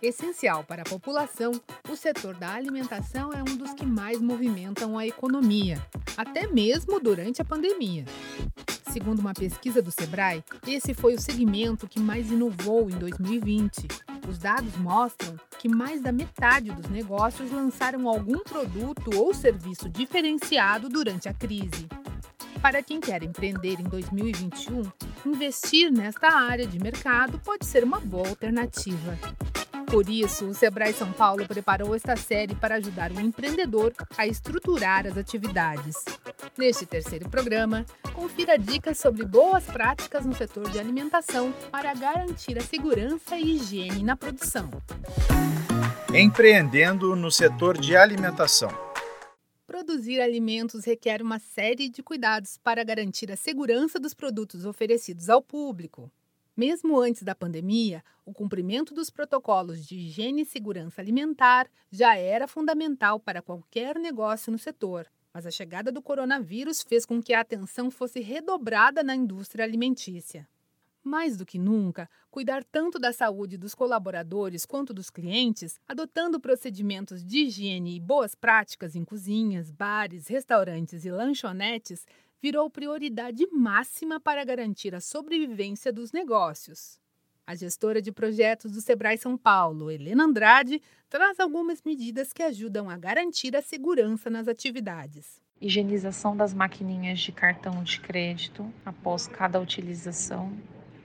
Essencial para a população, o setor da alimentação é um dos que mais movimentam a economia, até mesmo durante a pandemia. Segundo uma pesquisa do Sebrae, esse foi o segmento que mais inovou em 2020. Os dados mostram que mais da metade dos negócios lançaram algum produto ou serviço diferenciado durante a crise. Para quem quer empreender em 2021, investir nesta área de mercado pode ser uma boa alternativa. Por isso, o Sebrae São Paulo preparou esta série para ajudar o empreendedor a estruturar as atividades. Neste terceiro programa, confira dicas sobre boas práticas no setor de alimentação para garantir a segurança e higiene na produção. Empreendendo no setor de alimentação. Produzir alimentos requer uma série de cuidados para garantir a segurança dos produtos oferecidos ao público. Mesmo antes da pandemia, o cumprimento dos protocolos de higiene e segurança alimentar já era fundamental para qualquer negócio no setor. Mas a chegada do coronavírus fez com que a atenção fosse redobrada na indústria alimentícia. Mais do que nunca, cuidar tanto da saúde dos colaboradores quanto dos clientes, adotando procedimentos de higiene e boas práticas em cozinhas, bares, restaurantes e lanchonetes, virou prioridade máxima para garantir a sobrevivência dos negócios. A gestora de projetos do Sebrae São Paulo, Helena Andrade, traz algumas medidas que ajudam a garantir a segurança nas atividades. Higienização das maquininhas de cartão de crédito após cada utilização.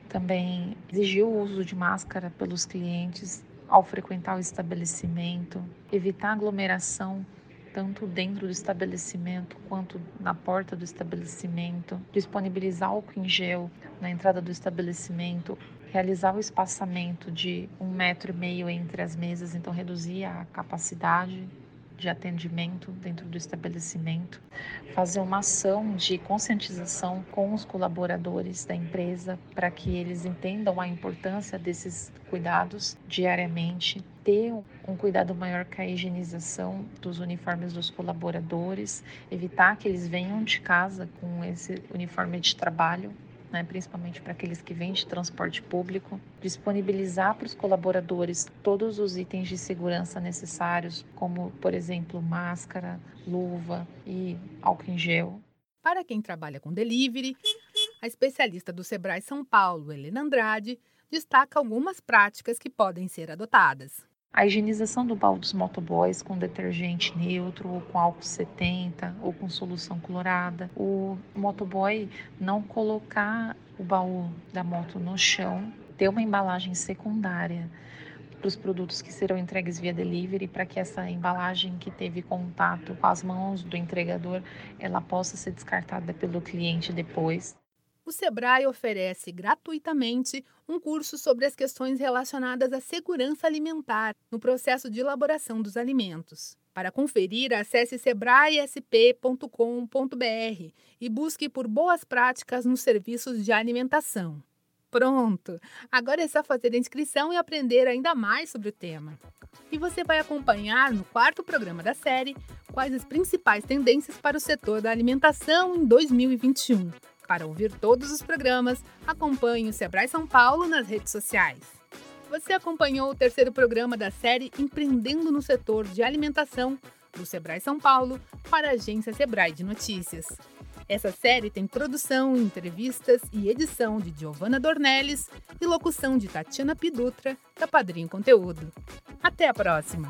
Também exigir o uso de máscara pelos clientes ao frequentar o estabelecimento, evitar aglomeração tanto dentro do estabelecimento quanto na porta do estabelecimento, disponibilizar álcool em gel na entrada do estabelecimento, realizar o espaçamento de um metro e meio entre as mesas, então reduzir a capacidade de atendimento dentro do estabelecimento, fazer uma ação de conscientização com os colaboradores da empresa para que eles entendam a importância desses cuidados diariamente, ter um cuidado maior com a higienização dos uniformes dos colaboradores, evitar que eles venham de casa com esse uniforme de trabalho né, principalmente para aqueles que vêm de transporte público, disponibilizar para os colaboradores todos os itens de segurança necessários, como, por exemplo, máscara, luva e álcool em gel. Para quem trabalha com delivery, a especialista do Sebrae São Paulo, Helena Andrade, destaca algumas práticas que podem ser adotadas. A higienização do baú dos motoboys com detergente neutro, ou com álcool 70, ou com solução clorada. O motoboy não colocar o baú da moto no chão, ter uma embalagem secundária para os produtos que serão entregues via delivery, para que essa embalagem que teve contato com as mãos do entregador, ela possa ser descartada pelo cliente depois o Sebrae oferece gratuitamente um curso sobre as questões relacionadas à segurança alimentar no processo de elaboração dos alimentos. Para conferir, acesse sebraesp.com.br e busque por boas práticas nos serviços de alimentação. Pronto! Agora é só fazer a inscrição e aprender ainda mais sobre o tema. E você vai acompanhar no quarto programa da série quais as principais tendências para o setor da alimentação em 2021. Para ouvir todos os programas, acompanhe o Sebrae São Paulo nas redes sociais. Você acompanhou o terceiro programa da série Empreendendo no Setor de Alimentação do Sebrae São Paulo para a agência Sebrae de Notícias. Essa série tem produção, entrevistas e edição de Giovanna Dornelles e locução de Tatiana Pidutra, da Padrinho Conteúdo. Até a próxima!